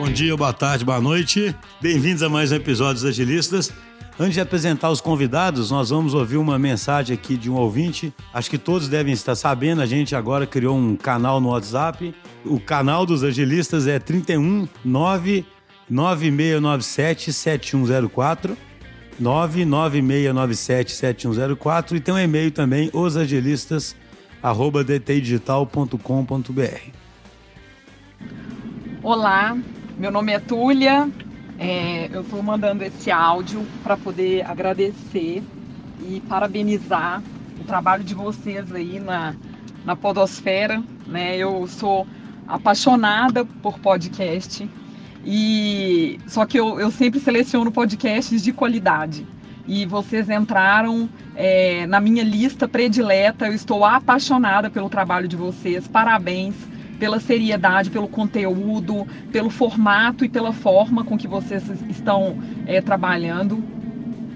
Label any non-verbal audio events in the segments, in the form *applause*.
Bom dia, boa tarde, boa noite. Bem-vindos a mais um episódio dos Agilistas. Antes de apresentar os convidados, nós vamos ouvir uma mensagem aqui de um ouvinte. Acho que todos devem estar sabendo, a gente agora criou um canal no WhatsApp. O canal dos Agilistas é 31 9697 7104. 99697 7104 e tem um e-mail também, osagilistas.dtdigital.com.br. Olá, meu nome é Túlia, é, eu estou mandando esse áudio para poder agradecer e parabenizar o trabalho de vocês aí na, na Podosfera. Né? Eu sou apaixonada por podcast e só que eu, eu sempre seleciono podcasts de qualidade. E vocês entraram é, na minha lista predileta. Eu estou apaixonada pelo trabalho de vocês. Parabéns pela seriedade, pelo conteúdo, pelo formato e pela forma com que vocês estão é, trabalhando.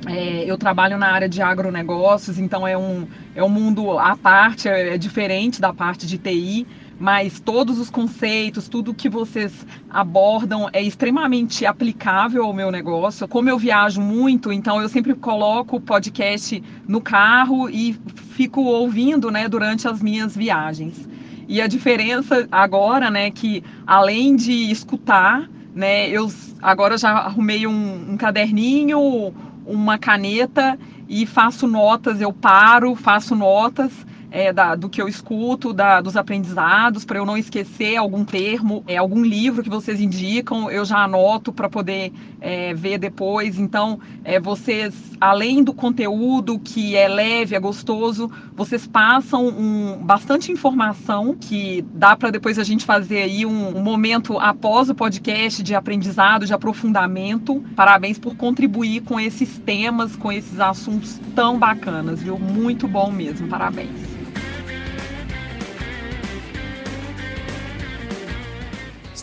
É, eu trabalho na área de agronegócios, então é um, é um mundo à parte, é, é diferente da parte de TI, mas todos os conceitos, tudo que vocês abordam é extremamente aplicável ao meu negócio. Como eu viajo muito, então eu sempre coloco o podcast no carro e fico ouvindo né, durante as minhas viagens. E a diferença agora, né, que além de escutar, né, eu agora já arrumei um, um caderninho, uma caneta e faço notas, eu paro, faço notas é, da, do que eu escuto, da, dos aprendizados, para eu não esquecer algum termo, é, algum livro que vocês indicam, eu já anoto para poder é, ver depois. Então, é, vocês, além do conteúdo que é leve, é gostoso, vocês passam um, bastante informação que dá para depois a gente fazer aí um, um momento após o podcast de aprendizado, de aprofundamento. Parabéns por contribuir com esses temas, com esses assuntos tão bacanas, viu? Muito bom mesmo, parabéns.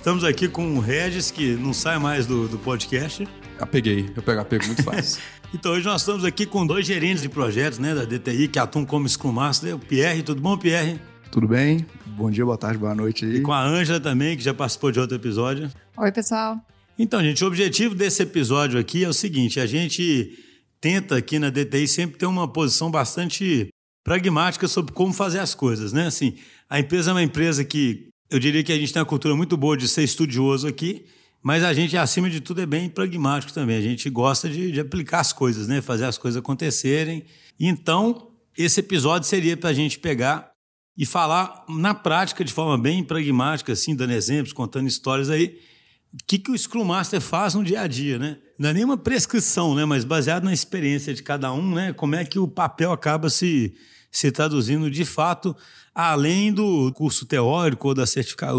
Estamos aqui com o Regis, que não sai mais do, do podcast. Apeguei, eu pego apego muito fácil. *laughs* então hoje nós estamos aqui com dois gerentes de projetos né, da DTI, que atuam como Scrum Master. O Pierre, tudo bom, Pierre? Tudo bem? Bom dia, boa tarde, boa noite aí. E com a Ângela também, que já participou de outro episódio. Oi, pessoal. Então, gente, o objetivo desse episódio aqui é o seguinte: a gente tenta aqui na DTI sempre ter uma posição bastante pragmática sobre como fazer as coisas, né? Assim, a empresa é uma empresa que eu diria que a gente tem uma cultura muito boa de ser estudioso aqui, mas a gente, acima de tudo, é bem pragmático também. A gente gosta de, de aplicar as coisas, né? fazer as coisas acontecerem. Então, esse episódio seria para a gente pegar e falar na prática, de forma bem pragmática, assim, dando exemplos, contando histórias aí, o que, que o Scrum Master faz no dia a dia, né? Não é nenhuma prescrição, né? Mas baseado na experiência de cada um, né? Como é que o papel acaba se, se traduzindo de fato além do curso teórico ou da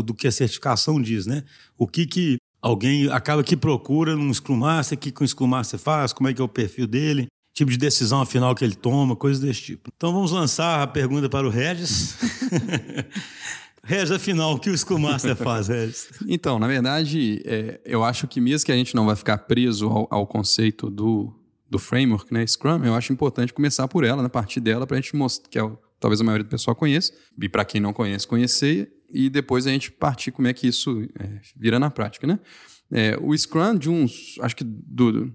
do que a certificação diz, né? O que, que alguém acaba que procura num Scrum Master, o que, que um Scrum Master faz, como é que é o perfil dele, tipo de decisão afinal que ele toma, coisas desse tipo. Então vamos lançar a pergunta para o Regis. *laughs* Regis, afinal, o que o Scrum Master faz, Regis? Então, na verdade, é, eu acho que mesmo que a gente não vai ficar preso ao, ao conceito do, do framework, né, Scrum, eu acho importante começar por ela, na né, partir dela, para a gente mostrar, que é o talvez a maioria do pessoal conheça, e para quem não conhece, conhecer, e depois a gente partir como é que isso é, vira na prática, né? É, o Scrum, de uns, acho que do, do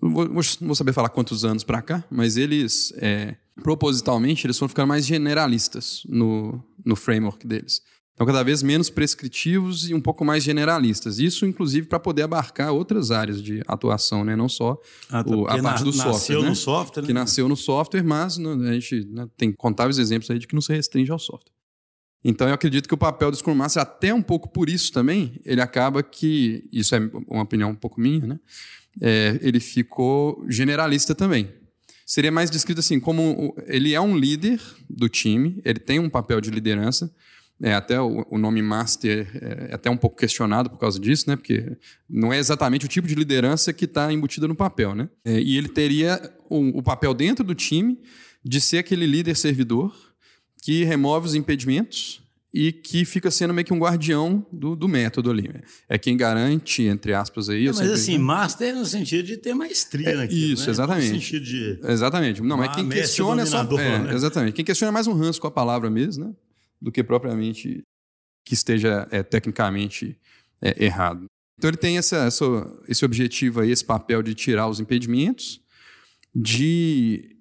vou, não vou saber falar quantos anos para cá, mas eles, é, propositalmente, eles foram ficando mais generalistas no, no framework deles. Então, cada vez menos prescritivos e um pouco mais generalistas. Isso, inclusive, para poder abarcar outras áreas de atuação, né? não só ah, tá, o, a parte na, do software. Nasceu né? no software. Que né? nasceu no software, mas né, a gente né, tem contáveis exemplos aí de que não se restringe ao software. Então, eu acredito que o papel do Scrum Master, até um pouco por isso também, ele acaba que, isso é uma opinião um pouco minha, né? É, ele ficou generalista também. Seria mais descrito assim, como ele é um líder do time, ele tem um papel de liderança, é, até o, o, nome master é, é até um pouco questionado por causa disso, né? Porque não é exatamente o tipo de liderança que está embutida no papel, né? É, e ele teria o, o, papel dentro do time de ser aquele líder servidor que remove os impedimentos e que fica sendo meio que um guardião do, do método ali. É quem garante, entre aspas, aí. É, mas assim, master no sentido de ter maestria é, naquilo, Isso, né? exatamente. No sentido de. Exatamente. Não, mas quem questiona é só. É, né? Exatamente. Quem questiona é mais um ranço com a palavra mesmo, né? Do que propriamente que esteja é, tecnicamente é, errado. Então ele tem essa, essa, esse objetivo aí, esse papel de tirar os impedimentos, de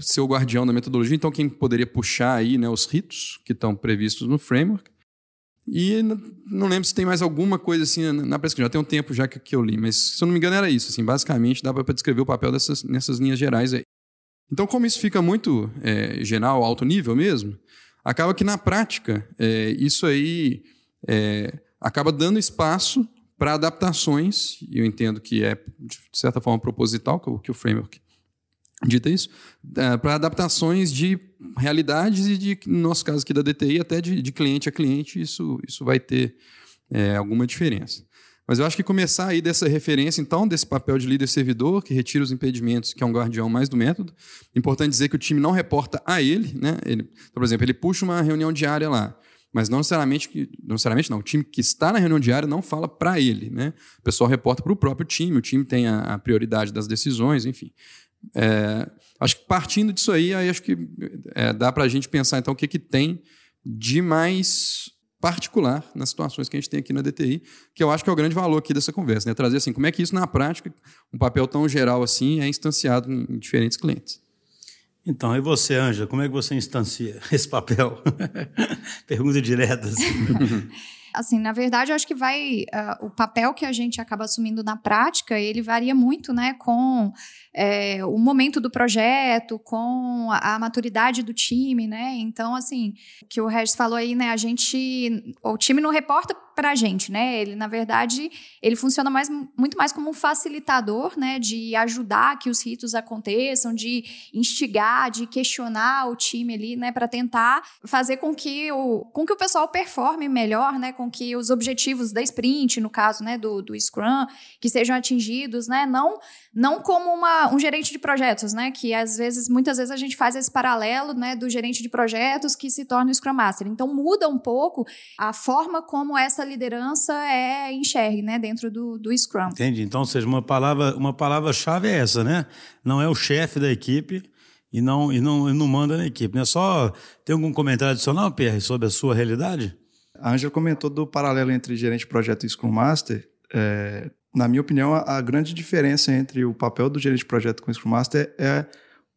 ser o guardião da metodologia. Então quem poderia puxar aí né, os ritos que estão previstos no framework. E não lembro se tem mais alguma coisa assim na pesquisa. Já tem um tempo já que, que eu li, mas se eu não me engano era isso. Assim, basicamente dá para descrever o papel dessas nessas linhas gerais aí. Então como isso fica muito é, geral, alto nível mesmo, acaba que na prática é, isso aí é, acaba dando espaço para adaptações, e eu entendo que é, de certa forma, proposital que o, que o framework dita isso, é, para adaptações de realidades e, de, no nosso caso aqui da DTI, até de, de cliente a cliente, isso, isso vai ter é, alguma diferença. Mas eu acho que começar aí dessa referência, então, desse papel de líder servidor, que retira os impedimentos, que é um guardião mais do método. Importante dizer que o time não reporta a ele, né? Ele, então, por exemplo, ele puxa uma reunião diária lá mas não necessariamente, que, não necessariamente não, o time que está na reunião diária não fala para ele, né? O pessoal reporta para o próprio time, o time tem a, a prioridade das decisões, enfim. É, acho que partindo disso aí, aí acho que é, dá para a gente pensar então o que, que tem de mais particular nas situações que a gente tem aqui na DTI, que eu acho que é o grande valor aqui dessa conversa, né? Trazer assim, como é que isso na prática, um papel tão geral assim, é instanciado em diferentes clientes. Então, e você, Anja, como é que você instancia *laughs* esse papel? *laughs* Pergunta direta. Assim. *laughs* assim, na verdade, eu acho que vai. Uh, o papel que a gente acaba assumindo na prática, ele varia muito, né, com é, o momento do projeto, com a, a, maturidade do time, né? Então, assim, que o Regis falou aí, né, a gente. O time não reporta para a gente, né? Ele, na verdade, ele funciona mais, muito mais como um facilitador, né? De ajudar que os ritos aconteçam, de instigar, de questionar o time ali, né? Para tentar fazer com que, o, com que o pessoal performe melhor, né? Com que os objetivos da sprint, no caso, né? Do, do Scrum, que sejam atingidos, né? Não, não como uma, um gerente de projetos, né? Que às vezes, muitas vezes a gente faz esse paralelo, né? Do gerente de projetos que se torna o Scrum Master. Então muda um pouco a forma como essa liderança é enxergue, né, dentro do, do Scrum. Entendi. Então, ou seja, uma palavra, uma palavra-chave é essa, né? Não é o chefe da equipe e não, e não, e não manda na equipe. Né? Só tem algum comentário adicional, Pierre, sobre a sua realidade? A Angela comentou do paralelo entre gerente de projeto e Scrum Master. É, na minha opinião, a, a, grande diferença entre o papel do gerente de projeto com o Scrum Master é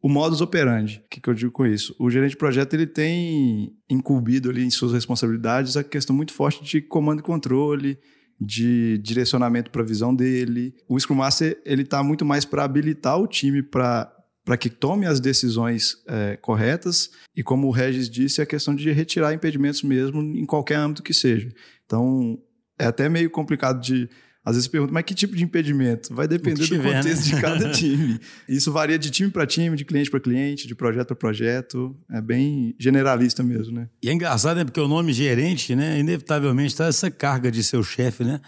o modus operandi. O que, que eu digo com isso? O gerente de projeto ele tem incumbido ali em suas responsabilidades a questão muito forte de comando e controle, de direcionamento para a visão dele. O Scrum Master ele está muito mais para habilitar o time para para que tome as decisões é, corretas e como o Regis disse a questão de retirar impedimentos mesmo em qualquer âmbito que seja. Então é até meio complicado de às vezes pergunta, mas que tipo de impedimento? Vai depender do contexto né? de cada *laughs* time. Isso varia de time para time, de cliente para cliente, de projeto para projeto. É bem generalista mesmo, né? E é engraçado, né? Porque o nome gerente, né? Inevitavelmente traz essa carga de seu chefe, né?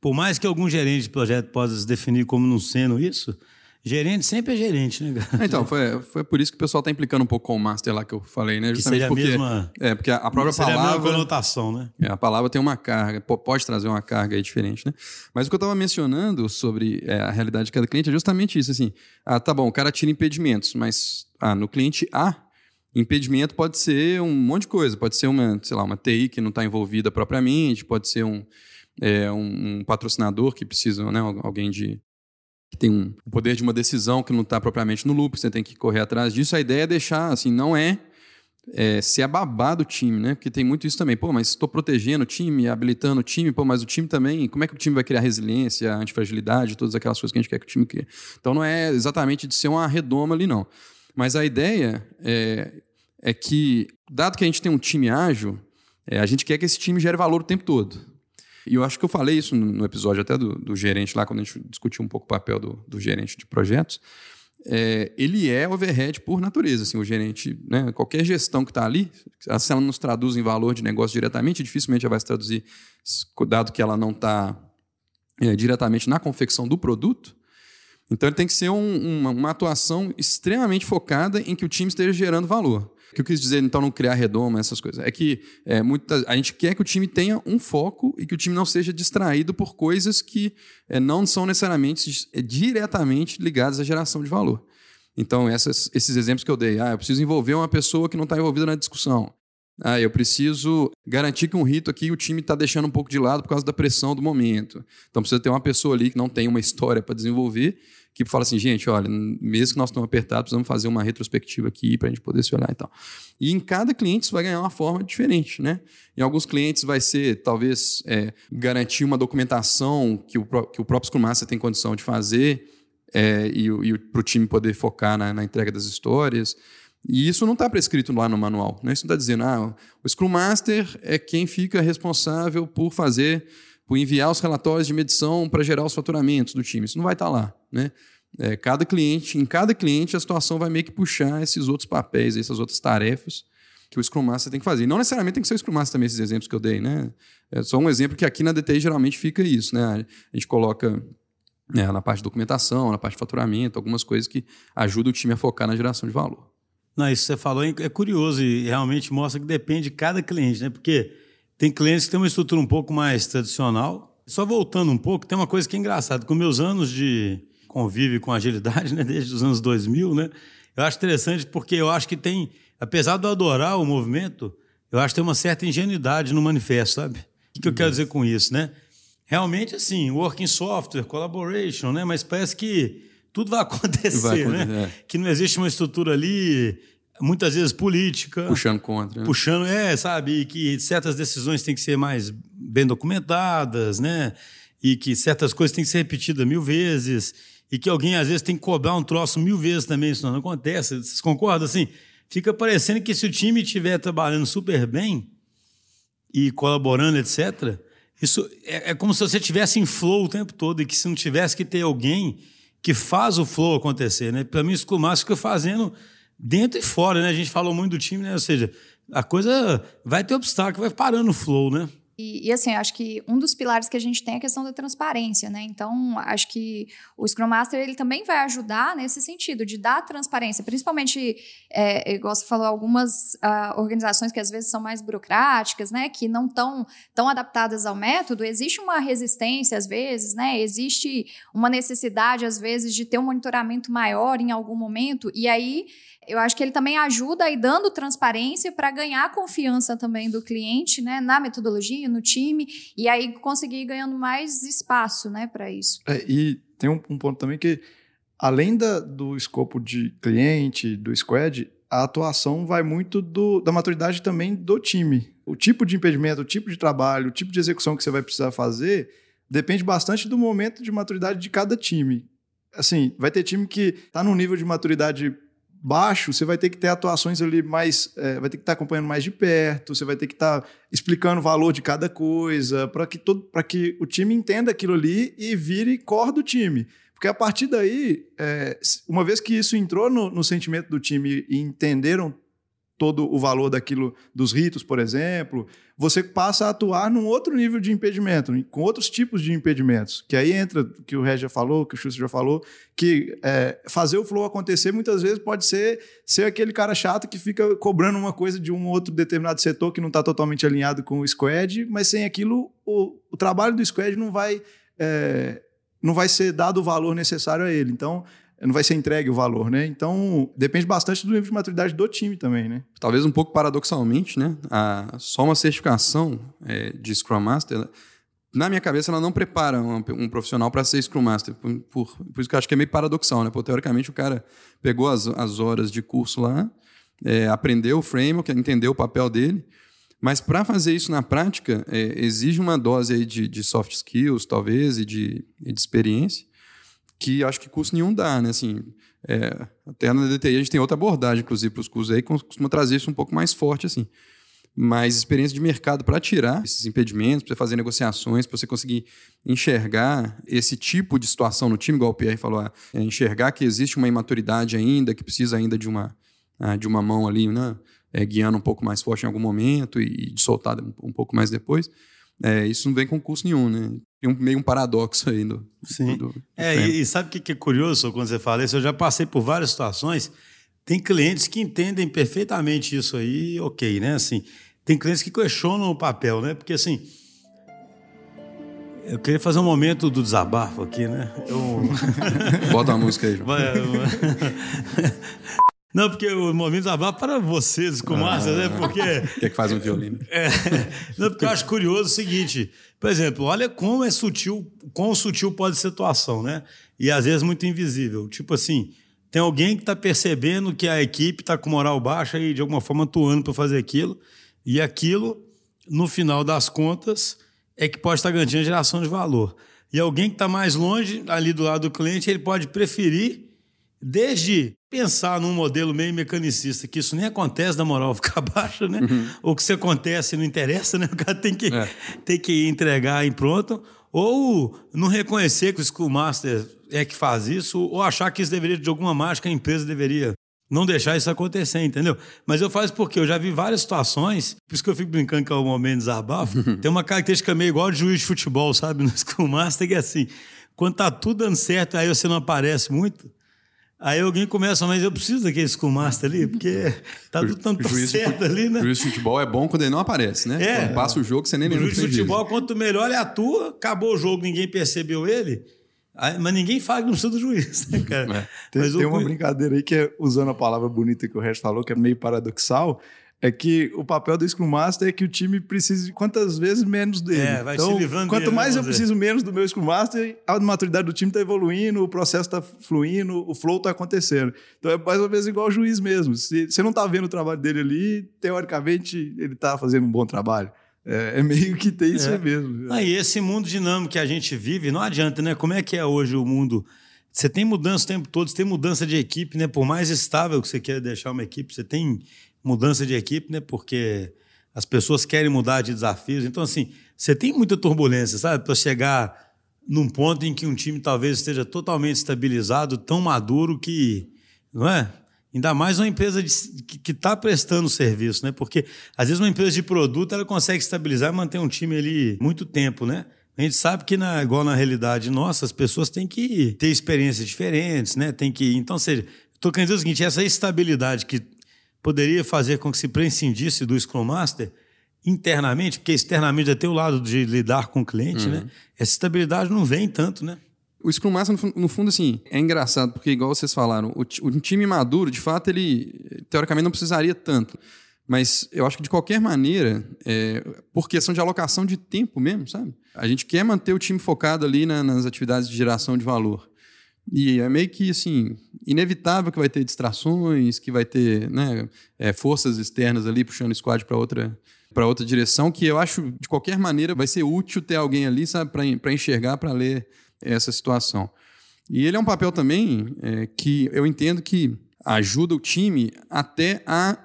Por mais que algum gerente de projeto possa se definir como não sendo isso, Gerente sempre é gerente, né, cara? Então, foi, foi por isso que o pessoal está implicando um pouco com o master lá que eu falei, né? Justamente que porque, a mesma, é, porque a própria seria palavra. A mesma conotação, né? É, a palavra tem uma carga, pode trazer uma carga aí diferente, né? Mas o que eu estava mencionando sobre é, a realidade de cada cliente é justamente isso, assim. Ah, tá bom, o cara tira impedimentos, mas ah, no cliente A, impedimento pode ser um monte de coisa. Pode ser uma, sei lá, uma TI que não está envolvida propriamente, pode ser um, é, um, um patrocinador que precisa, né, alguém de que tem um, o poder de uma decisão que não está propriamente no loop, você tem que correr atrás disso. A ideia é deixar, assim, não é, é ser a babá do time, né? Porque tem muito isso também. Pô, mas estou protegendo o time, habilitando o time, pô, mas o time também, como é que o time vai criar resiliência, antifragilidade, todas aquelas coisas que a gente quer que o time crie? Então não é exatamente de ser uma redoma ali, não. Mas a ideia é, é que, dado que a gente tem um time ágil, é, a gente quer que esse time gere valor o tempo todo. E eu acho que eu falei isso no episódio até do, do gerente lá, quando a gente discutiu um pouco o papel do, do gerente de projetos. É, ele é overhead por natureza. Assim, o gerente, né, qualquer gestão que está ali, se ela nos traduz em valor de negócio diretamente, dificilmente ela vai se traduzir, dado que ela não está é, diretamente na confecção do produto. Então ele tem que ser um, uma, uma atuação extremamente focada em que o time esteja gerando valor. O que eu quis dizer, então, não criar redoma, essas coisas? É que é, muita, a gente quer que o time tenha um foco e que o time não seja distraído por coisas que é, não são necessariamente é, diretamente ligadas à geração de valor. Então, essas, esses exemplos que eu dei, ah, eu preciso envolver uma pessoa que não está envolvida na discussão. Ah, eu preciso garantir que um rito aqui o time está deixando um pouco de lado por causa da pressão do momento. Então precisa ter uma pessoa ali que não tem uma história para desenvolver, que fala assim, gente, olha, mesmo que nós estamos apertados, precisamos fazer uma retrospectiva aqui para a gente poder se olhar e tal. E em cada cliente isso vai ganhar uma forma diferente, né? Em alguns clientes vai ser, talvez, é, garantir uma documentação que o, que o próprio Scrum Master tem condição de fazer é, e, e para o time poder focar na, na entrega das histórias. E isso não está prescrito lá no manual. Né? Isso não está dizendo, ah, o Scrum Master é quem fica responsável por fazer, por enviar os relatórios de medição para gerar os faturamentos do time. Isso não vai estar tá lá. Né? É, cada cliente, em cada cliente, a situação vai meio que puxar esses outros papéis, essas outras tarefas que o Scrum Master tem que fazer. E não necessariamente tem que ser o Scrum Master também, esses exemplos que eu dei. Né? É só um exemplo que aqui na DTI geralmente fica isso. Né? A gente coloca é, na parte de documentação, na parte de faturamento, algumas coisas que ajudam o time a focar na geração de valor. Não, isso que você falou é curioso e realmente mostra que depende de cada cliente, né? Porque tem clientes que têm uma estrutura um pouco mais tradicional. Só voltando um pouco, tem uma coisa que é engraçada. Com meus anos de convívio com agilidade, né? Desde os anos 2000, né? Eu acho interessante porque eu acho que tem, apesar de eu adorar o movimento, eu acho que tem uma certa ingenuidade no manifesto, sabe? O que, eu quero dizer com isso, né? Realmente, assim, working software, collaboration, né? Mas parece que tudo vai *laughs* acontecer, vai acontecer né? É. Que não existe uma estrutura ali, muitas vezes política. Puxando contra. Né? Puxando, é, sabe? E que certas decisões têm que ser mais bem documentadas, né? E que certas coisas têm que ser repetidas mil vezes. E que alguém, às vezes, tem que cobrar um troço mil vezes também, isso não acontece. Vocês concordam? Assim, fica parecendo que se o time estiver trabalhando super bem e colaborando, etc., isso é, é como se você estivesse em flow o tempo todo e que se não tivesse que ter alguém que faz o flow acontecer, né? Para mim, o School fica fazendo dentro e fora, né? A gente falou muito do time, né? Ou seja, a coisa vai ter obstáculo, vai parando o flow, né? E, e, assim, acho que um dos pilares que a gente tem é a questão da transparência, né? Então, acho que o Scrum Master ele também vai ajudar nesse sentido, de dar transparência, principalmente, é, igual você falou, algumas uh, organizações que às vezes são mais burocráticas, né? Que não estão tão adaptadas ao método, existe uma resistência às vezes, né? Existe uma necessidade, às vezes, de ter um monitoramento maior em algum momento, e aí eu acho que ele também ajuda aí dando transparência para ganhar confiança também do cliente, né, na metodologia, no time, e aí conseguir ir ganhando mais espaço, né, para isso. É, e tem um, um, ponto também que, além da, do escopo de cliente, do squad, a atuação vai muito do, da maturidade também do time. O tipo de impedimento, o tipo de trabalho, o tipo de execução que você vai precisar fazer depende bastante do momento de maturidade de cada time. Assim, vai ter time que está num nível de maturidade baixo, você vai ter que ter atuações ali mais. É, vai ter que estar tá acompanhando mais de perto, você vai ter que estar tá explicando o valor de cada coisa, para que, todo, que o time entenda aquilo ali e vire core do time. Porque a partir daí, é, uma vez que isso entrou no, no sentimento do time e entenderam todo o valor daquilo, dos ritos, por exemplo, você passa a atuar num outro nível de impedimento, com outros tipos de impedimentos. Que aí entra o que o Ré já falou, que o Schuster já falou, que é, fazer o flow acontecer muitas vezes pode ser ser aquele cara chato que fica cobrando uma coisa de um outro determinado setor que não está totalmente alinhado com o squad, mas sem aquilo o, o trabalho do squad não vai, é, não vai ser dado o valor necessário a ele. Então, não vai ser entregue o valor, né? Então, depende bastante do nível de maturidade do time também, né? Talvez um pouco paradoxalmente, né? A, só uma certificação é, de Scrum Master, na minha cabeça, ela não prepara um, um profissional para ser Scrum Master. Por, por, por, isso que eu acho que é meio paradoxal, né? Porque, teoricamente, o cara pegou as, as horas de curso lá, é, aprendeu o framework, entendeu o papel dele, mas para fazer isso na prática, é, exige uma dose aí de, de soft skills, talvez, e de, e de experiência que acho que curso nenhum dá, né? Assim, é, até na DTI a gente tem outra abordagem, inclusive, para os cursos aí, costuma trazer isso um pouco mais forte, assim. Mas experiência de mercado para tirar esses impedimentos, para fazer negociações, para você conseguir enxergar esse tipo de situação no time, igual o Pierre falou, é, enxergar que existe uma imaturidade ainda, que precisa ainda de uma, ah, de uma mão ali, né? É, guiando um pouco mais forte em algum momento e, e de soltar um pouco mais depois. É, isso não vem com custo nenhum, né? Tem um, meio um paradoxo aí. Do, Sim. Do, do é, e, e, sabe o que é curioso quando você fala isso? Eu já passei por várias situações. Tem clientes que entendem perfeitamente isso aí, ok, né? Assim, tem clientes que questionam o papel, né? Porque assim. Eu queria fazer um momento do desabafo aqui, né? Eu... Bota uma música aí, João. Não, porque o momento desabafo para vocês, com Márcia, né? Porque. Quer que faz um violino? *laughs* É, não, porque eu acho curioso o seguinte: por exemplo, olha como é sutil, quão sutil pode ser a situação, né? E às vezes muito invisível. Tipo assim, tem alguém que está percebendo que a equipe está com moral baixa e de alguma forma atuando para fazer aquilo, e aquilo, no final das contas, é que pode estar tá garantindo a geração de valor. E alguém que está mais longe, ali do lado do cliente, ele pode preferir, desde pensar num modelo meio mecanicista, que isso nem acontece da moral *laughs* ficar baixa, né? Uhum. Ou que se acontece não interessa, né? O cara tem que, é. tem que entregar em pronto. Ou não reconhecer que o School Master é que faz isso, ou achar que isso deveria, de alguma mágica, a empresa deveria não deixar isso acontecer, entendeu? Mas eu faço porque eu já vi várias situações, por isso que eu fico brincando que é o momento de desabafo. Tem uma característica meio igual de juiz de futebol, sabe? No School Master, que é assim, quando tá tudo dando certo, aí você não aparece muito, Aí alguém começa, mas eu preciso daquele Master ali, porque tá tudo tanto certo de, ali, né? O juiz de futebol é bom quando ele não aparece, né? É. Quando passa o jogo, você nem lembra. O juiz de futebol, quanto melhor ele atua, acabou o jogo, ninguém percebeu ele. Aí, mas ninguém fala que não precisa do juiz, né, cara? É. Tem, tem uma brincadeira aí que é, usando a palavra bonita que o resto falou, que é meio paradoxal, é que o papel do Scrum Master é que o time precise quantas vezes menos dele. É, vai então, se livrando quanto dele, mais eu preciso menos do meu Scrum Master, a maturidade do time está evoluindo, o processo está fluindo, o flow está acontecendo. Então é mais ou menos igual o juiz mesmo. Se você não está vendo o trabalho dele ali, teoricamente ele está fazendo um bom trabalho. É, é, meio que tem isso é. mesmo. Ah, e esse mundo dinâmico que a gente vive, não adianta, né? Como é que é hoje o mundo? Você tem mudança o tempo todo, você tem mudança de equipe, né? Por mais estável que você queira deixar uma equipe, você tem mudança de equipe, né? Porque as pessoas querem mudar de desafios. Então, assim, você tem muita turbulência, sabe? Para chegar num ponto em que um time talvez esteja totalmente estabilizado, tão maduro que, não é? Ainda mais uma empresa de, que está prestando serviço, né? Porque às vezes uma empresa de produto ela consegue estabilizar e manter um time ali muito tempo, né? A gente sabe que, na, igual na realidade nossa, as pessoas têm que ter experiências diferentes, né? Tem que. Então, seja, estou querendo dizer o seguinte: essa estabilidade que poderia fazer com que se prescindisse do Scrum Master internamente, porque externamente tem o lado de lidar com o cliente, né? uhum. né? Essa estabilidade não vem tanto, né? O Scrum Master, no fundo, assim, é engraçado, porque, igual vocês falaram, o, o time maduro, de fato, ele, teoricamente, não precisaria tanto. Mas eu acho que, de qualquer maneira, é, por questão de alocação de tempo mesmo, sabe? A gente quer manter o time focado ali na, nas atividades de geração de valor. E é meio que assim, inevitável que vai ter distrações, que vai ter né, é, forças externas ali puxando o squad para outra, para outra direção, que eu acho, de qualquer maneira, vai ser útil ter alguém ali, para enxergar, para ler essa situação. E ele é um papel também é, que eu entendo que ajuda o time até a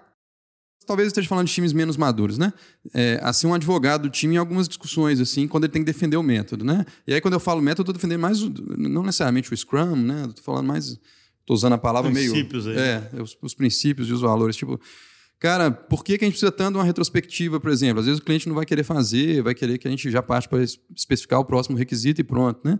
talvez esteja falando de times menos maduros, né? É, assim, um advogado do time em algumas discussões, assim, quando ele tem que defender o método, né? E aí, quando eu falo método, eu estou defendendo mais, não necessariamente o Scrum, né? Estou falando mais, estou usando a palavra princípios meio... Aí. É, os, os, princípios e os valores, tipo... Cara, por que, que a gente precisa tanto de uma retrospectiva, por exemplo? Às vezes o cliente não vai querer fazer, vai querer que a gente já parte para especificar o próximo requisito e pronto, né?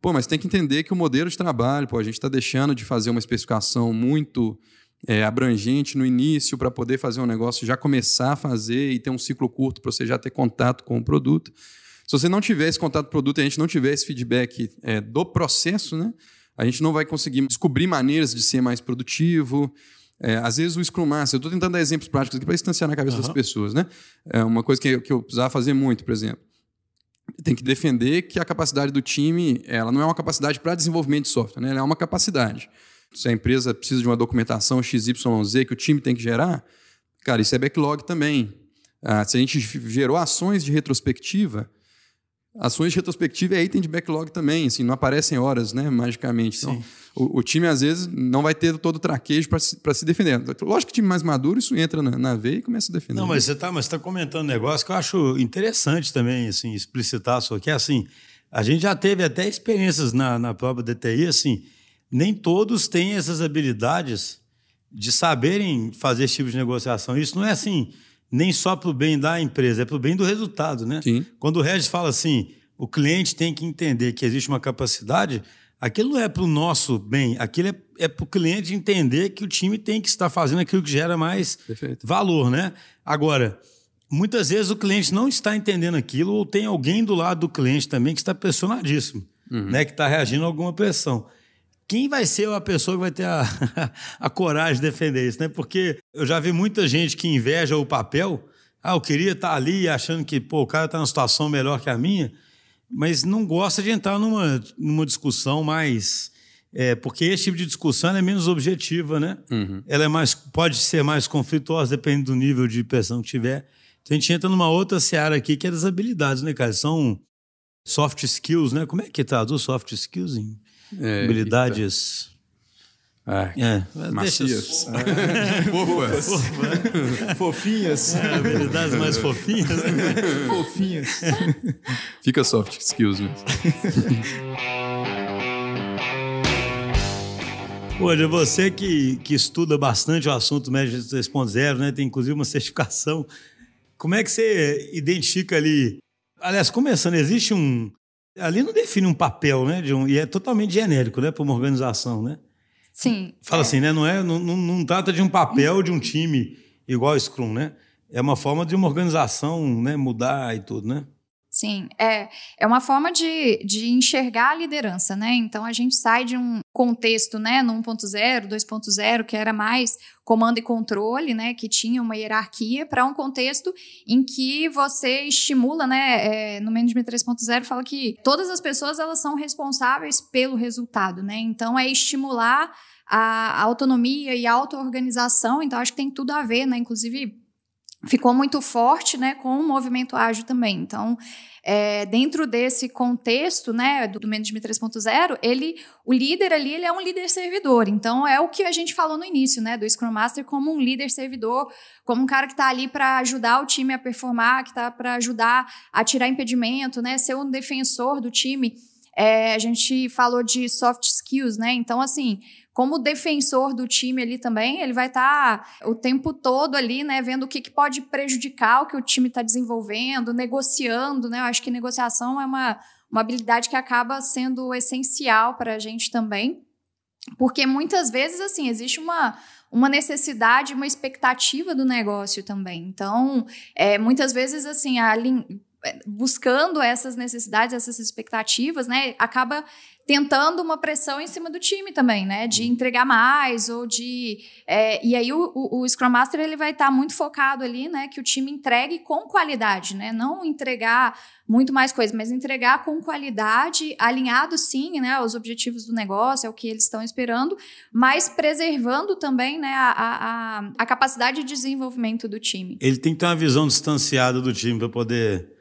Pô, mas tem que entender que o modelo de trabalho, pô, a gente está deixando de fazer uma especificação muito é, abrangente no início para poder fazer um negócio, já começar a fazer e ter um ciclo curto para você já ter contato com o produto. Se você não tiver esse contato com o produto e a gente não tiver esse feedback é, do processo, né, a gente não vai conseguir descobrir maneiras de ser mais produtivo. É, às vezes o Scrum Master, eu estou tentando dar exemplos práticos aqui para instanciar na cabeça uhum. das pessoas. Né? É uma coisa que, que eu precisava fazer muito, por exemplo. Tem que defender que a capacidade do time ela não é uma capacidade para desenvolvimento de software, né? ela é uma capacidade se a empresa precisa de uma documentação XYZ que o time tem que gerar, cara, isso é backlog também. Ah, se a gente gerou ações de retrospectiva, ações de retrospectiva é item de backlog também, assim, não aparecem horas, né, magicamente. Então, o, o, time, às vezes, não vai ter todo o traquejo para se, se defender. Lógico que time mais maduro, isso entra na, na veia e começa a defender. Não, mas você está tá comentando um negócio que eu acho interessante também, assim, explicitar só que é assim, a gente já teve até experiências na, na própria DTI, assim, nem todos têm essas habilidades de saberem fazer esse tipo de negociação. Isso não é assim, nem só para o bem da empresa, é para o bem do resultado, né? Sim. Quando o Regis fala assim, o cliente tem que entender que existe uma capacidade, aquilo não é para o nosso bem, aquilo é, é para o cliente entender que o time tem que estar fazendo aquilo que gera mais Perfeito. valor, né? Agora, muitas vezes o cliente não está entendendo aquilo ou tem alguém do lado do cliente também que está pressionadíssimo, uhum. né? Que está reagindo a alguma pressão. Quem vai ser a pessoa que vai ter a, *laughs* a coragem de defender isso, né? Porque eu já vi muita gente que inveja o papel. Ah, eu queria estar ali achando que pô, o cara está numa situação melhor que a minha, mas não gosta de entrar numa, numa discussão mais. É, porque esse tipo de discussão é menos objetiva, né? Uhum. Ela é mais, pode ser mais conflituosa, dependendo do nível de pressão que tiver. Então a gente entra numa outra seara aqui que é das habilidades, né, cara? São soft skills, né? Como é que traduz soft skills em É, habilidades? Ah, É, macias. deixa- *laughs* Fofas. Fofinhas. É, habilidades mais fofinhas. né? Fofinhas. Fica soft skills mesmo. Hoje, você que, que estuda bastante o assunto médio 3.0, né? Tem inclusive uma certificação. Como é que você identifica ali? Aliás, começando, existe um. Ali não define um papel, né? De um, e é totalmente genérico, né? Para uma organização, né? Sim. Fala assim, né? Não, é, não, não, não trata de um papel de um time igual o Scrum, né? É uma forma de uma organização né, mudar e tudo, né? Sim, é, é uma forma de, de enxergar a liderança, né? Então a gente sai de um contexto, né, no 1.0, 2.0, que era mais comando e controle, né, que tinha uma hierarquia, para um contexto em que você estimula, né, é, no Management 3.0 fala que todas as pessoas elas são responsáveis pelo resultado, né? Então é estimular a, autonomia e a auto-organização, então acho que tem tudo a ver, né? Inclusive ficou muito forte, né, com o movimento ágil também. Então, é, dentro desse contexto, né, do, do Management 3.0, ele, o líder ali, ele é um líder servidor. Então, é o que a gente falou no início, né, do Scrum Master como um líder servidor, como um cara que está ali para ajudar o time a performar, que está para ajudar a tirar impedimento, né, ser um defensor do time. É, a gente falou de soft skills, né? Então, assim, como defensor do time ali também, ele vai estar tá o tempo todo ali, né, vendo o que, que pode prejudicar o que o time está desenvolvendo, negociando, né? Eu acho que negociação é uma, uma habilidade que acaba sendo essencial para a gente também, porque muitas vezes, assim, existe uma, uma necessidade, uma expectativa do negócio também. Então, é, muitas vezes, assim, a buscando essas necessidades, essas expectativas, né, acaba tentando uma pressão em cima do time também, né, de entregar mais ou de é, e aí o, o, o, Scrum Master ele vai estar tá muito focado ali, né, que o time entregue com qualidade, né, não entregar muito mais coisas, mas entregar com qualidade, alinhado sim, né, aos objetivos do negócio, é o que eles estão esperando, mas preservando também, né, a, a, a capacidade de desenvolvimento do time. Ele tem que ter uma visão distanciada do time para poder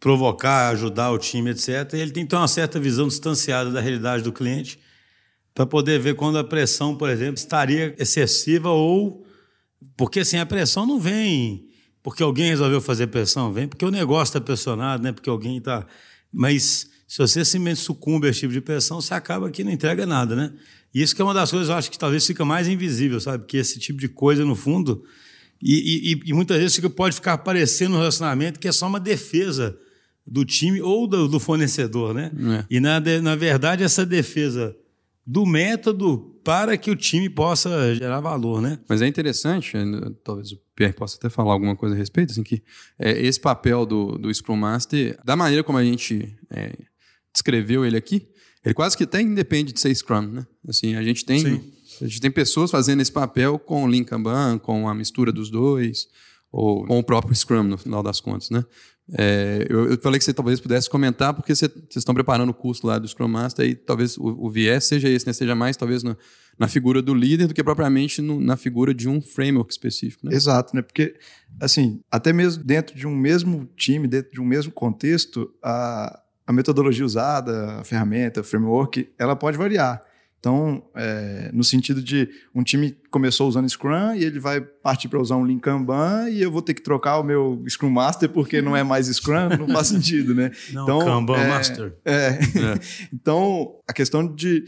provocar, ajudar o time, etc. E ele tem que ter uma certa visão distanciada da realidade do cliente para poder ver quando a pressão, por exemplo, estaria excessiva ou porque assim a pressão não vem porque alguém resolveu fazer pressão, vem porque o negócio está pressionado, né? Porque alguém está. Mas se você simplesmente sucumbe a esse tipo de pressão, você acaba que não entrega nada, né? E isso que é uma das coisas, eu acho que talvez fica mais invisível, sabe? Que esse tipo de coisa, no fundo, e, e, e muitas vezes pode ficar aparecendo no relacionamento que é só uma defesa do time ou do, do fornecedor, né? É. E na, na verdade essa defesa do método para que o time possa gerar valor, né? Mas é interessante, talvez o Pierre possa até falar alguma coisa a respeito, assim, que é, esse papel do, do Scrum Master, da maneira como a gente é, descreveu ele aqui, ele quase que até independe de ser Scrum, né? Assim, a gente tem, Sim. a gente tem pessoas fazendo esse papel com o Lean Kanban, com a mistura dos dois, ou com o próprio Scrum, no final das contas, né? É, eu, eu, falei que você talvez pudesse comentar, porque você, vocês estão preparando o curso lá do Scrum Master e talvez o, o viés seja esse, né? Seja mais, talvez, no, na figura do líder do que propriamente no, na figura de um framework específico, né? Exato, né? Porque, assim, até mesmo dentro de um mesmo time, dentro de um mesmo contexto, a, a metodologia usada, a ferramenta, o framework, ela pode variar. Então, é, no sentido de um time começou usando Scrum e ele vai partir para usar um Lean Kanban e eu vou ter que trocar o meu Scrum Master porque não é mais Scrum, não faz sentido, né? *laughs* Não, então, Kanban é, Master. É. é. *laughs* então, a questão de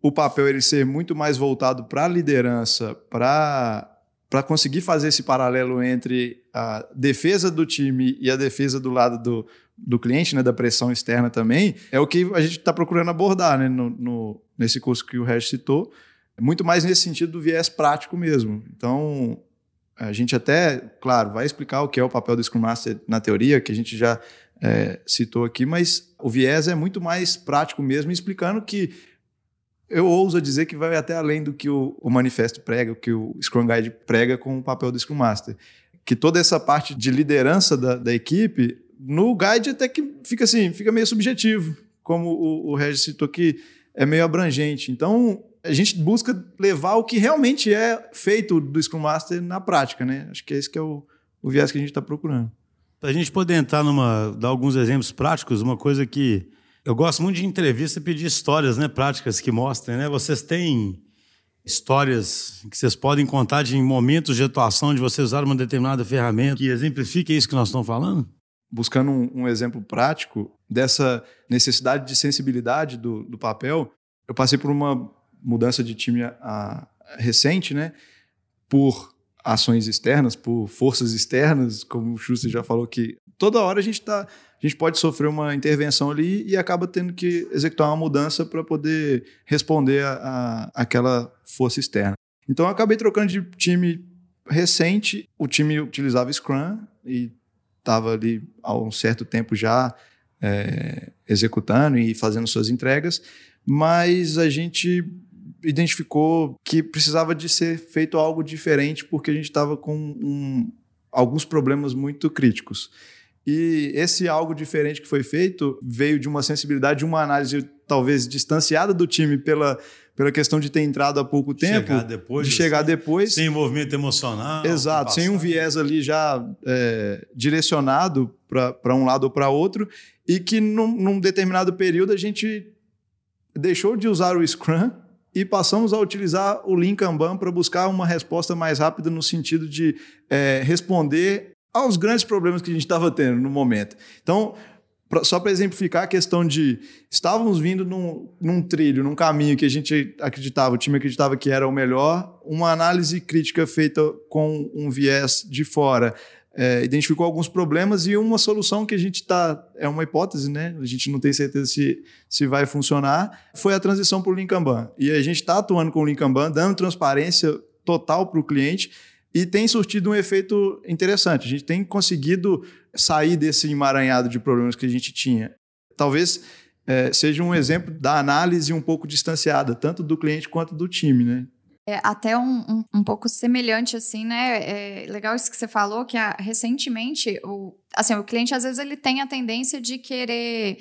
o papel ele ser muito mais voltado para a liderança, para para conseguir fazer esse paralelo entre a defesa do time e a defesa do lado do, do cliente, né, da pressão externa também, é o que a gente está procurando abordar né, no, no, nesse curso que o Regis citou, muito mais nesse sentido do viés prático mesmo. Então, a gente até, claro, vai explicar o que é o papel do Scrum Master na teoria, que a gente já é, citou aqui, mas o viés é muito mais prático mesmo, explicando que eu ouso dizer que vai até além do que o, o manifesto prega, o que o Scrum Guide prega com o papel do Scrum Master. Que toda essa parte de liderança da, da equipe, no Guide até que fica assim, fica meio subjetivo, como o, o Regis citou que é meio abrangente. Então, a gente busca levar o que realmente é feito do Scrum Master na prática, né? Acho que é esse que é o, o viés que a gente está procurando. Para a gente poder entrar numa, dar alguns exemplos práticos, uma coisa que eu gosto muito de entrevista e pedir histórias, né, práticas que mostrem, né? Vocês têm histórias que vocês podem contar de momentos de atuação onde vocês usaram uma determinada ferramenta que exemplifique isso que nós estamos falando? Buscando um, um exemplo prático dessa necessidade de sensibilidade do, do papel, eu passei por uma mudança de time a, a, recente, né? Por ações externas, por forças externas, como o Schuster já falou que toda hora a gente está a gente pode sofrer uma intervenção ali e acaba tendo que executar uma mudança para poder responder a, a, aquela força externa. Então eu acabei trocando de time recente, o time utilizava Scrum e estava ali há um certo tempo já é, executando e fazendo suas entregas, mas a gente identificou que precisava de ser feito algo diferente porque a gente estava com um, alguns problemas muito críticos. E esse algo diferente que foi feito veio de uma sensibilidade, de uma análise talvez distanciada do time pela, pela questão de ter entrado há pouco tempo. Chegar depois, de chegar assim, depois. Sem envolvimento emocional. Exato, sem um viés ali já é, direcionado para um lado ou para outro. E que num, num determinado período a gente deixou de usar o Scrum e passamos a utilizar o Lean Kanban para buscar uma resposta mais rápida no sentido de é, responder aos grandes problemas que a gente estava tendo no momento. Então, só para exemplificar a questão de estávamos vindo num, num, trilho, num caminho que a gente acreditava, o time acreditava que era o melhor, uma análise crítica feita com um viés de fora. É, identificou alguns problemas e uma solução que a gente está. É uma hipótese, né? A gente não tem certeza se, se vai funcionar. Foi a transição para o Lean Kanban. E a gente está atuando com o Lean Kanban, dando transparência total para o cliente e tem surtido um efeito interessante. A gente tem conseguido sair desse emaranhado de problemas que a gente tinha. Talvez é, seja um exemplo da análise um pouco distanciada, tanto do cliente quanto do time, né? É até um, um, um pouco semelhante, assim, né? É legal isso que você falou, que a, recentemente, o, assim, o cliente às vezes ele tem a tendência de querer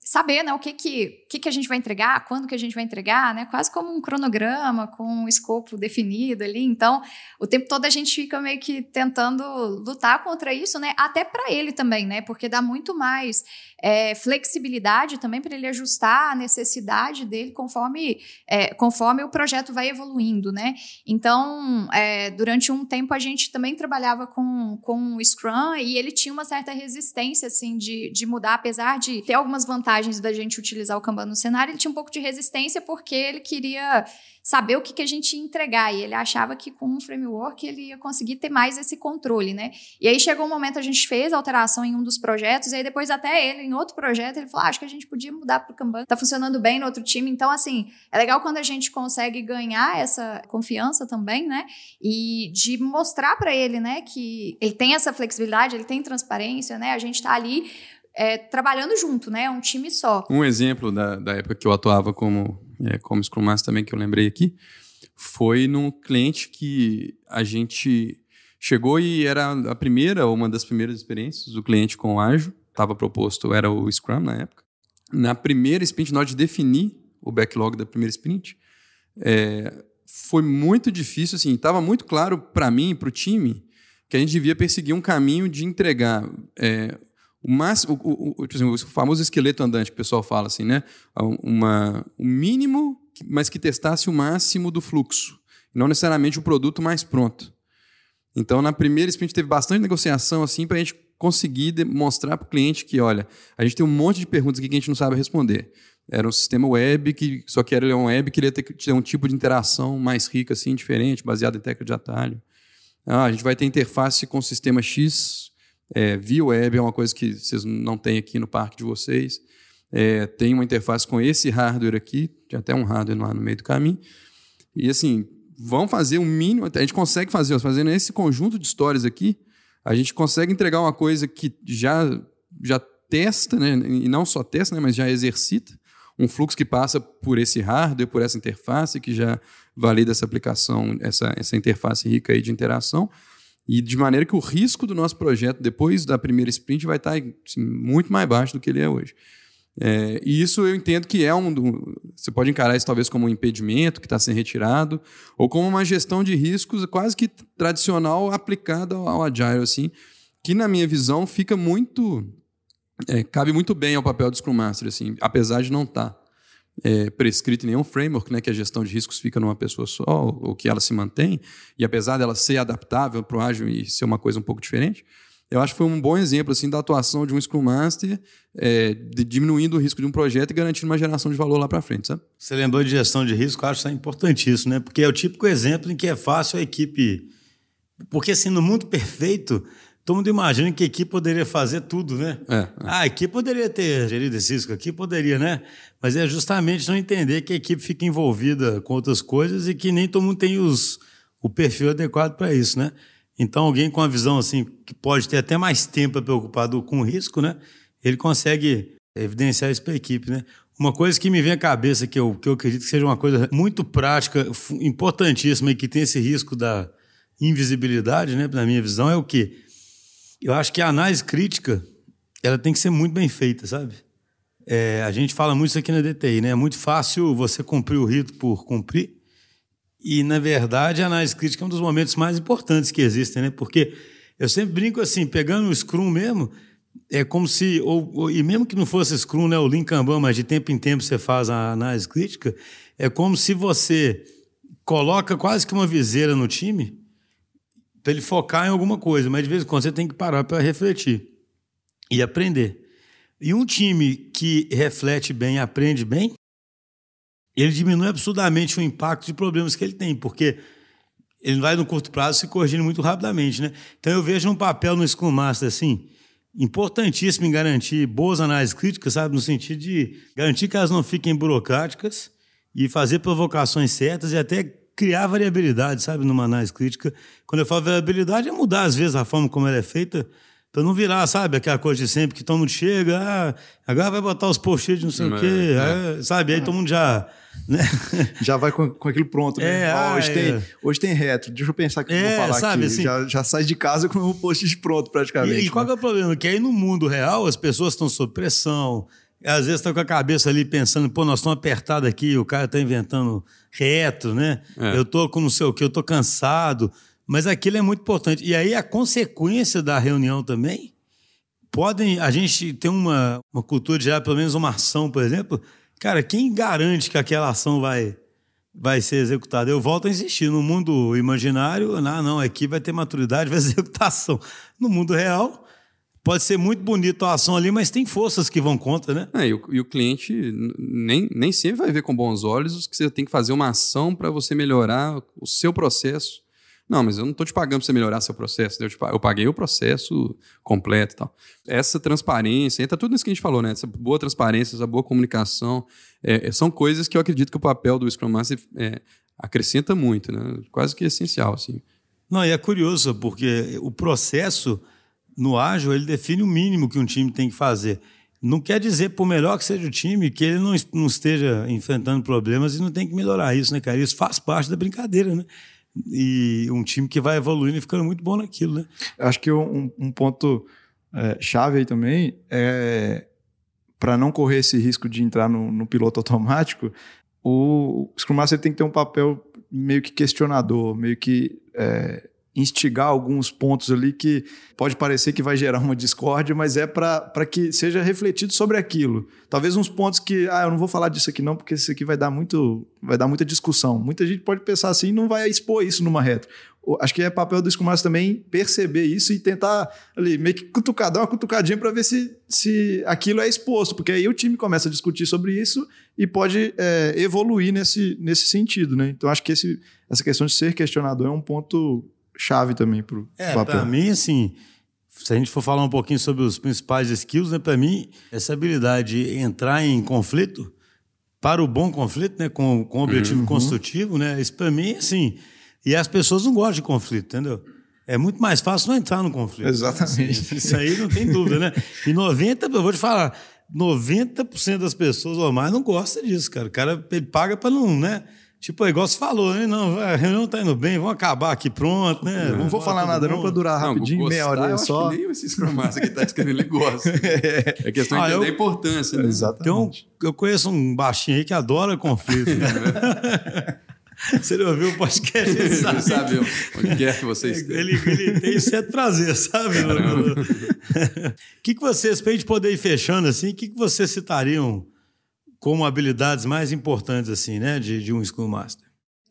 saber, né, o que que, que que a gente vai entregar, quando que a gente vai entregar, né, quase como um cronograma com um escopo definido ali. Então, o tempo todo a gente fica meio que tentando lutar contra isso, né, até para ele também, né, porque dá muito mais é, flexibilidade também para ele ajustar a necessidade dele conforme é, conforme o projeto vai evoluindo, né. Então, é, durante um tempo a gente também trabalhava com com o Scrum e ele tinha uma certa resistência assim de, de mudar, apesar de ter algumas vantagens da gente utilizar o Kanban no cenário, ele tinha um pouco de resistência porque ele queria saber o que, que a gente ia entregar. E ele achava que com um framework ele ia conseguir ter mais esse controle, né? E aí chegou um momento, a gente fez alteração em um dos projetos, e aí depois até ele, em outro projeto, ele falou: ah, acho que a gente podia mudar para o Kanban. Tá funcionando bem no outro time. Então, assim, é legal quando a gente consegue ganhar essa confiança também, né? E de mostrar para ele, né, que ele tem essa flexibilidade, ele tem transparência, né? A gente está ali é, trabalhando junto, né? É um time só. Um exemplo da, da época que eu atuava como, é, como Scrum Master também, que eu lembrei aqui, foi num cliente que a gente chegou e era a primeira, uma das primeiras experiências do cliente com o Ágil. Estava proposto, era o Scrum na época. Na primeira sprint, nós de definir o backlog da primeira sprint, é, foi muito difícil, assim, estava muito claro para mim e para o time que a gente devia perseguir um caminho de entregar é, o, o, o, tipo assim, o, famoso esqueleto andante que o pessoal fala assim, né? Uma, o mínimo, mas que testasse o máximo do fluxo, não necessariamente o produto mais pronto. Então, na primeira sprint teve bastante negociação assim para a gente conseguir demonstrar para o cliente que, olha, a gente tem um monte de perguntas aqui que a gente não sabe responder. Era um sistema web que só que era um web que ia ter ter um tipo de interação mais rica, assim, diferente, baseado em técnica de atalho. Ah, a gente vai ter interface com o sistema X é, via web é uma coisa que vocês não têm aqui no parque de vocês. É, tem uma interface com esse hardware aqui, tem até um hardware lá no meio do caminho. E assim, vão fazer um mínimo, a gente consegue fazer, fazendo esse conjunto de histórias aqui, a gente consegue entregar uma coisa que já, já testa, né? e não só testa, né? mas já exercita um fluxo que passa por esse hardware, por essa interface que já valida essa aplicação, essa, essa interface rica aí de interação, e de maneira que o risco do nosso projeto depois da primeira sprint vai estar assim, muito mais baixo do que ele é hoje. É, e isso eu entendo que é um. Você pode encarar isso talvez como um impedimento que está sendo retirado, ou como uma gestão de riscos quase que tradicional aplicada ao Agile, assim, que na minha visão fica muito. É, cabe muito bem ao papel do Scrum Master, assim, apesar de não estar. Tá é, prescrito em nenhum framework, né, que a gestão de riscos fica numa pessoa só, ou que ela se mantém, e apesar dela ser adaptável para o ágil e ser uma coisa um pouco diferente, eu acho que foi um bom exemplo assim da atuação de um Scrum Master, é, de diminuindo o risco de um projeto e garantindo uma geração de valor lá para frente, sabe? Você lembrou de gestão de risco, eu acho isso é importantíssimo, né? Porque é o típico exemplo em que é fácil a equipe. Porque assim, no mundo perfeito, todo mundo imagina que a equipe poderia fazer tudo, né? É, é. Ah, a equipe poderia ter gerido esse risco aqui, poderia, né? Mas é justamente não entender que a equipe fica envolvida com outras coisas e que nem todo mundo tem os, o perfil adequado para isso, né? Então, alguém com uma visão assim, que pode ter até mais tempo preocupado com o risco, né? Ele consegue evidenciar isso para a equipe, né? Uma coisa que me vem à cabeça, que eu, que eu acredito que seja uma coisa muito prática, importantíssima e que tem esse risco da invisibilidade, né, na minha visão, é o quê? Eu acho que a análise crítica ela tem que ser muito bem feita, sabe? É, a gente fala muito isso aqui na DTI, né? É muito fácil você cumprir o rito por cumprir, e, na verdade, a análise crítica é um dos momentos mais importantes que existem, né? Porque eu sempre brinco assim, pegando o Scrum mesmo, é como se, ou, ou, e mesmo que não fosse Scrum, né, o Lean Kanban, mas de tempo em tempo você faz a análise crítica, é como se você coloca quase que uma viseira no time ele focar em alguma coisa, mas de vez em quando você tem que parar para refletir e aprender. E um time que reflete bem, aprende bem, ele diminui absurdamente o impacto de problemas que ele tem, porque ele vai no curto prazo se corrigindo muito rapidamente, né? Então eu vejo um papel no Scrum Master assim, importantíssimo em garantir boas análises críticas, sabe, no sentido de garantir que elas não fiquem burocráticas e fazer provocações certas e até criar variabilidade, sabe, numa análise crítica. Quando eu falo variabilidade é mudar às vezes a forma como ela é feita, para não virar, sabe, aquela coisa de sempre que todo mundo chega, ah, agora vai botar os post-its, não sei o quê, é. sabe? Aí todo mundo já. Né? *laughs* Já vai com, com aquilo pronto. Né? É, ah, hoje, é. Tem, hoje tem reto, deixa eu pensar que é, eu vou é, falar sabe, aqui. Assim, já, já sai de casa com o post-it pronto, praticamente. E, e qual né? é o problema? Que aí no mundo real as pessoas estão sob pressão, às vezes estão com a cabeça ali pensando, pô, nós estamos apertados aqui, o cara está inventando reto, né? É. Eu estou com não sei o que, eu estou cansado. Mas aquilo é muito importante. E aí a consequência da reunião também podem. A gente tem uma, uma cultura de gerar pelo menos uma ação, por exemplo. Cara, quem garante que aquela ação vai, vai ser executada? Eu volto a insistir. No mundo imaginário, não, não, aqui vai ter maturidade, *laughs* vai executar ação. No mundo real, pode ser muito bonito a ação ali, mas tem forças que vão contra, né? É, e, o, e, o, cliente nem, nem sempre vai ver com bons olhos que você tem que fazer uma ação para você melhorar o seu processo não, mas eu não estou te pagando para você melhorar seu processo. Eu, paguei o processo completo e tal. Essa transparência, entra tudo nisso que a gente falou, né? Essa boa transparência, essa boa comunicação, é, é, são coisas que eu acredito que o papel do Scrum Master é, acrescenta muito, né? Quase que essencial, assim. Não, e é curioso, porque o processo no ágil, ele define o mínimo que um time tem que fazer. Não quer dizer, por melhor que seja o time, que ele não, não esteja enfrentando problemas e não tem que melhorar isso, né, cara? Isso faz parte da brincadeira, né? e um time que vai evoluindo e ficando muito bom naquilo, né? Acho que um, um ponto é, chave aí também é para não correr esse risco de entrar no, no piloto automático, o Scrum Master tem que ter um papel meio que questionador, meio que é, instigar alguns pontos ali que pode parecer que vai gerar uma discórdia, mas é para que seja refletido sobre aquilo. Talvez uns pontos que, ah, eu não vou falar disso aqui não, porque isso aqui vai dar muito, vai dar muita discussão. Muita gente pode pensar assim e não vai expor isso numa reta. Acho que é papel do Scrum também perceber isso e tentar ali meio que cutucar, dar uma cutucadinha para ver se, se aquilo é exposto, porque aí o time começa a discutir sobre isso e pode é, evoluir nesse, nesse sentido, né? Então acho que esse, essa questão de ser questionador é um ponto chave também para o é, papel. Para mim, assim, se a gente for falar um pouquinho sobre os principais skills, né, para mim, essa habilidade de entrar em conflito, para o bom conflito, né, com, com objetivo uhum. construtivo, né, isso para mim, assim, e as pessoas não gostam de conflito, entendeu? É muito mais fácil não entrar no conflito. Exatamente. Assim, isso aí não tem dúvida, né? E 90, eu vou te falar, 90% das pessoas ou mais não gosta disso, cara. O cara paga para não, né? Tipo, é igual você falou, né? Não, a reunião tá indo bem, vamos acabar aqui pronto, né? Não, vou falar nada não para durar rapidinho, não, meia hora só. nem esse Scrum Master que tá escrevendo ele gosta. *laughs* é questão ah, de entender eu, a importância. Né? Exatamente. Então, eu conheço um baixinho aí que adora conflito. Né? *laughs* Se ele ouviu o podcast, ele sabe. ele sabe onde quer que vocês estejam. Ele, ele tem certo prazer, sabe? *laughs* O que, que vocês, para a gente poder ir fechando assim, o que, que vocês citariam como habilidades mais importantes assim, né, de, de um School Master?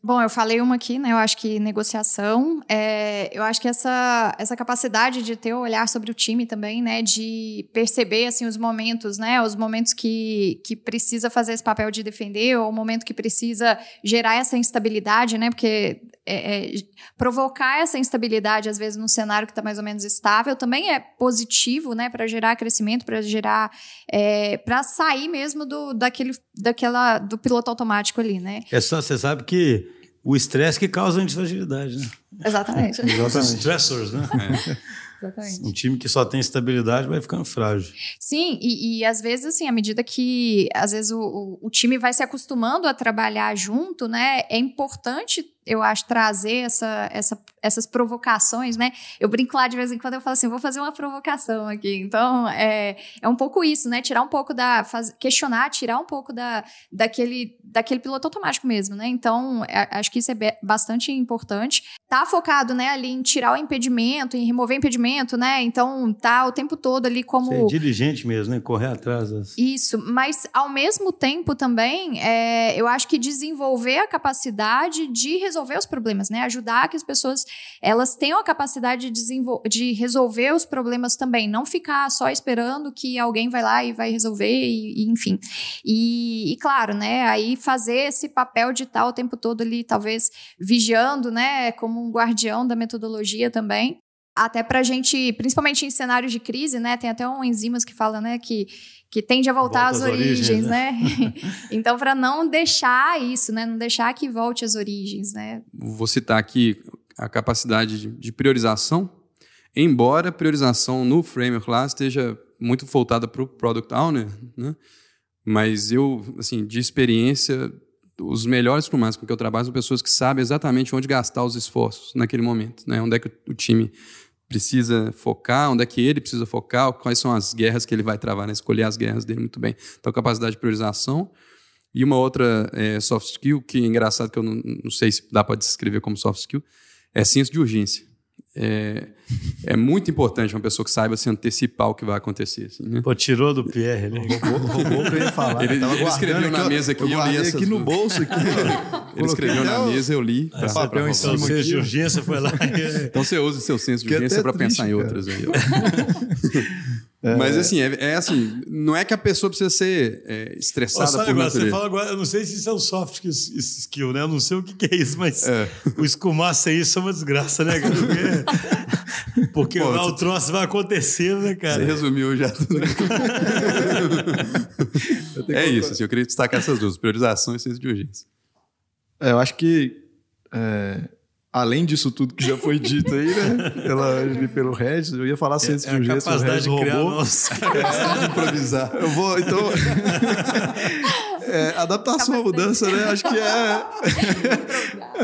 Bom, eu falei uma aqui, né? Eu acho que negociação. É, eu acho que essa, essa capacidade de ter o olhar sobre o time também, né? De perceber, assim, os momentos, né? Os momentos que, que precisa fazer esse papel de defender, ou o momento que precisa gerar essa instabilidade, né? Porque é, é, provocar essa instabilidade, às vezes, num cenário que está mais ou menos estável, também é positivo, né? Para gerar crescimento, para gerar... É, para sair mesmo do, daquele, daquela, do piloto automático ali, né? É só, você sabe que o estresse que causa a antifragilidade, né? Exatamente. *laughs* Exatamente. Os stressors, né? É. Exatamente. Um time que só tem estabilidade vai ficando frágil. Sim, e, e às vezes, assim, à medida que às vezes o, o, o time vai se acostumando a trabalhar junto, né? É importante eu acho, trazer essa, essa, essas provocações, né? Eu brinco lá de vez em quando, eu falo assim, vou fazer uma provocação aqui. Então, é, é um pouco isso, né? Tirar um pouco da... Faz, questionar, tirar um pouco da, daquele, daquele piloto automático mesmo, né? Então, é, acho que isso é bastante importante. Tá focado, né, ali em tirar o impedimento, em remover o impedimento, né? Então, tá o tempo todo ali como... Ser diligente mesmo, né? Correr atrás das... Isso, mas ao mesmo tempo também, é, eu acho que desenvolver a capacidade de resolver os problemas, né? Ajudar que as pessoas elas tenham a capacidade de, de resolver os problemas também, não ficar só esperando que alguém vai lá e vai resolver, e, e enfim. E, e, claro, né? Aí fazer esse papel de estar o tempo todo ali, talvez vigiando, né? Como um guardião da metodologia também até para a gente, principalmente em cenários de crise, né? Tem até um enzimas que fala, né, que que tende a voltar Volta às, às, origens, origens né? né? *laughs* então, para não deixar isso, né? Não deixar que volte às origens, né? Vou citar aqui a capacidade de, de priorização, embora a priorização no framework lá esteja muito voltada para o product owner, né? Mas eu, assim, de experiência, os melhores plumados com que eu trabalho são pessoas que sabem exatamente onde gastar os esforços naquele momento, né? Onde é que o time precisa focar, onde é que ele precisa focar, quais são as guerras que ele vai travar, né? escolher as guerras dele muito bem. Então, capacidade de priorização. E uma outra é, soft skill, que é engraçado que eu não, não sei se dá para descrever como soft skill, é senso de urgência. É, é, muito importante uma pessoa que saiba se antecipar o que vai acontecer. Assim, né? Pô, tirou do Pierre ali. Roubou o que eu ia falar. Ele, ele escreveu na mesa aqui. Eu, eu li aqui no bolso. Aqui, ele escreveu na mesa, eu li. Pra, papel em cima. senso de urgência foi lá. então você usa o seu senso de urgência para pensar em outras. Aí, *laughs* é. Mas assim, é, é, assim, não é que a pessoa precisa ser é, estressada Ô, por agora, Você fala agora, eu não sei se isso é um soft skill, né? Eu não sei o que, que é isso, mas é. o escumar sem isso é uma desgraça, né? Porque, *laughs* porque Pô, lá o troço vai acontecendo, né, cara? Você resumiu já tudo. *laughs* é isso, assim, eu queria destacar essas duas, priorização e ciência de urgência. É, eu acho que é, além disso tudo que já foi dito aí, né? Pela, pelo Regis, eu ia falar ciência é, de urgência, é o Regis roubou. Nossa, *laughs* é, de improvisar. Eu vou, então... é, adaptação à mudança, né? Acho que é...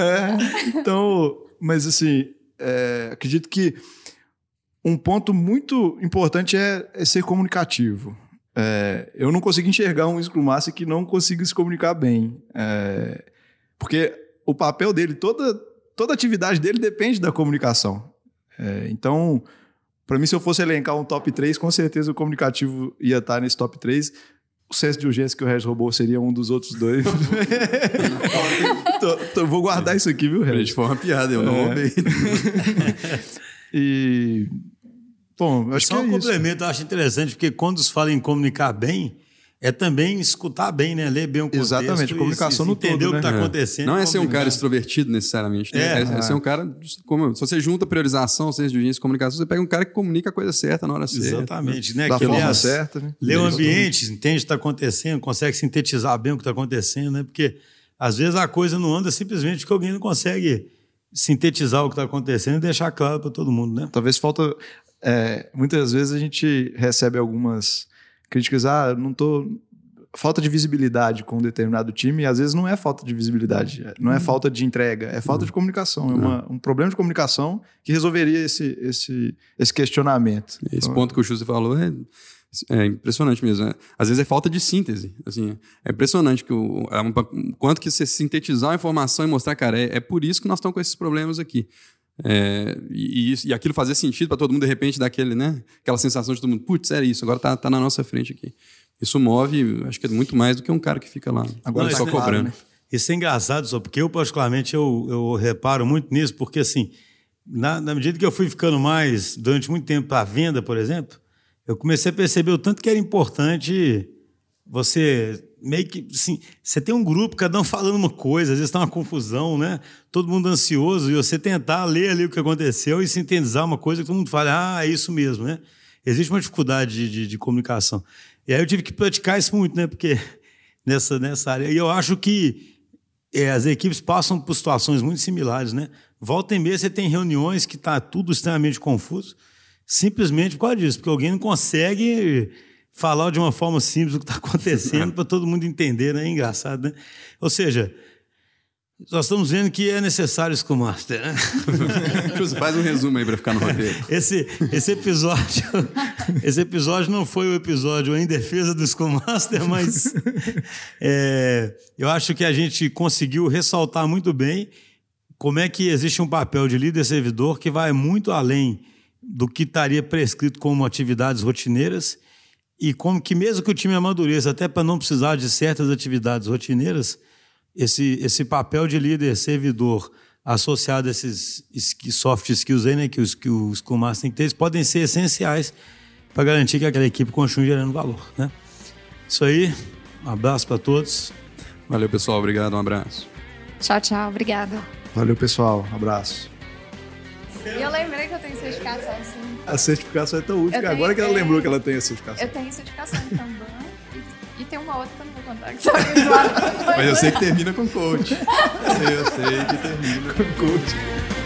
é então, mas assim, é, acredito que um ponto muito importante é, é ser comunicativo. É, eu não consigo enxergar um Scrum Master que não consiga se comunicar bem. É, porque o papel dele, toda toda atividade dele depende da comunicação. É, então, para mim, se eu fosse elencar um top 3, com certeza o comunicativo ia estar nesse top 3. O senso de urgência que o Regis roubou seria um dos outros dois. *laughs* tô, tô, vou guardar isso aqui, viu, Regis? Foi uma piada, eu não é. roubei. *laughs* e. Bom, acho Só que é um complemento, eu acho interessante, porque quando se fala em comunicar bem, é também escutar bem, né? Ler bem o contexto. Exatamente, comunicação no entender todo, o que está né? acontecendo. Não é ser um cara extrovertido necessariamente. Né? É, é, é ser um cara. Como, se você junta priorização, ciência de urgência e comunicação, você pega um cara que comunica a coisa certa na hora certa. Exatamente, né? Da que, forma aliás, certa. Né? Lê o ambiente, entende o que está acontecendo, consegue sintetizar bem o que está acontecendo, né? Porque às vezes a coisa não anda simplesmente porque alguém não consegue sintetizar o que está acontecendo e deixar claro para todo mundo, né? Talvez falta. É, muitas vezes a gente recebe algumas críticas, ah, não tô falta de visibilidade com um determinado time, e às vezes não é falta de visibilidade, não é uhum. falta de entrega, é falta uhum. de comunicação, é uma, um problema de comunicação que resolveria esse, esse, esse questionamento. Esse então, ponto que o Chuse falou é, é impressionante mesmo. Né? Às vezes é falta de síntese. Assim, é impressionante que o, é um, quanto que você sintetizar a informação e mostrar, cara, é, é por isso que nós estamos com esses problemas aqui. É, e, e, aquilo fazer sentido para todo mundo, de repente, daquele, né? Aquela sensação de todo mundo, putz, é isso, agora tá, tá na nossa frente aqui. Isso move, acho que é muito mais do que um cara que fica lá agora Não, só é cobrando. Né? Isso é engraçado, só porque eu, particularmente, eu, eu reparo muito nisso, porque assim, na, na medida que eu fui ficando mais, durante muito tempo, à venda, por exemplo, eu comecei a perceber o tanto que era importante você meio que assim, você tem um grupo, cada um falando uma coisa, às vezes está uma confusão, né? Todo mundo ansioso, e você tentar ler ali o que aconteceu e sintetizar uma coisa que todo mundo fala, ah, é isso mesmo, né? Existe uma dificuldade de, de, de comunicação. E aí eu tive que praticar isso muito, né? Porque *laughs* nessa, nessa área. E eu acho que é, as equipes passam por situações muito similares, né? Volta e meia você tem reuniões que está tudo extremamente confuso, simplesmente por causa disso, porque alguém não consegue falar de uma forma simples o que está acontecendo *laughs* para todo mundo entender, né? É engraçado, né? Ou seja, nós estamos vendo que é necessário Scrum Master, né? *laughs* Faz um resumo aí para ficar no roteiro. *laughs* Esse, esse episódio, esse episódio não foi o episódio em defesa do Scrum Master, mas é, eu acho que a gente conseguiu ressaltar muito bem como é que existe um papel de líder servidor que vai muito além do que estaria prescrito como atividades rotineiras e como que mesmo que o time amadureça, até para não precisar de certas atividades rotineiras, esse, esse papel de líder servidor associado a esses soft skills aí, né, que os, que os Scrum Masters têm que ter, eles podem ser essenciais para garantir que aquela equipe continue gerando valor. Né? Isso aí, um abraço para todos. Valeu, pessoal. Obrigado, um abraço. Tchau, tchau. Obrigada. Valeu, pessoal. Um abraço. E eu lembrei que eu tenho certificação, sim. A certificação é tão útil, tenho, agora que ela é... lembrou que ela tem a certificação. Eu tenho certificação também. e tem uma outra que eu não vou contar. Que Mas eu sei que termina com coach. eu sei que termina com coach.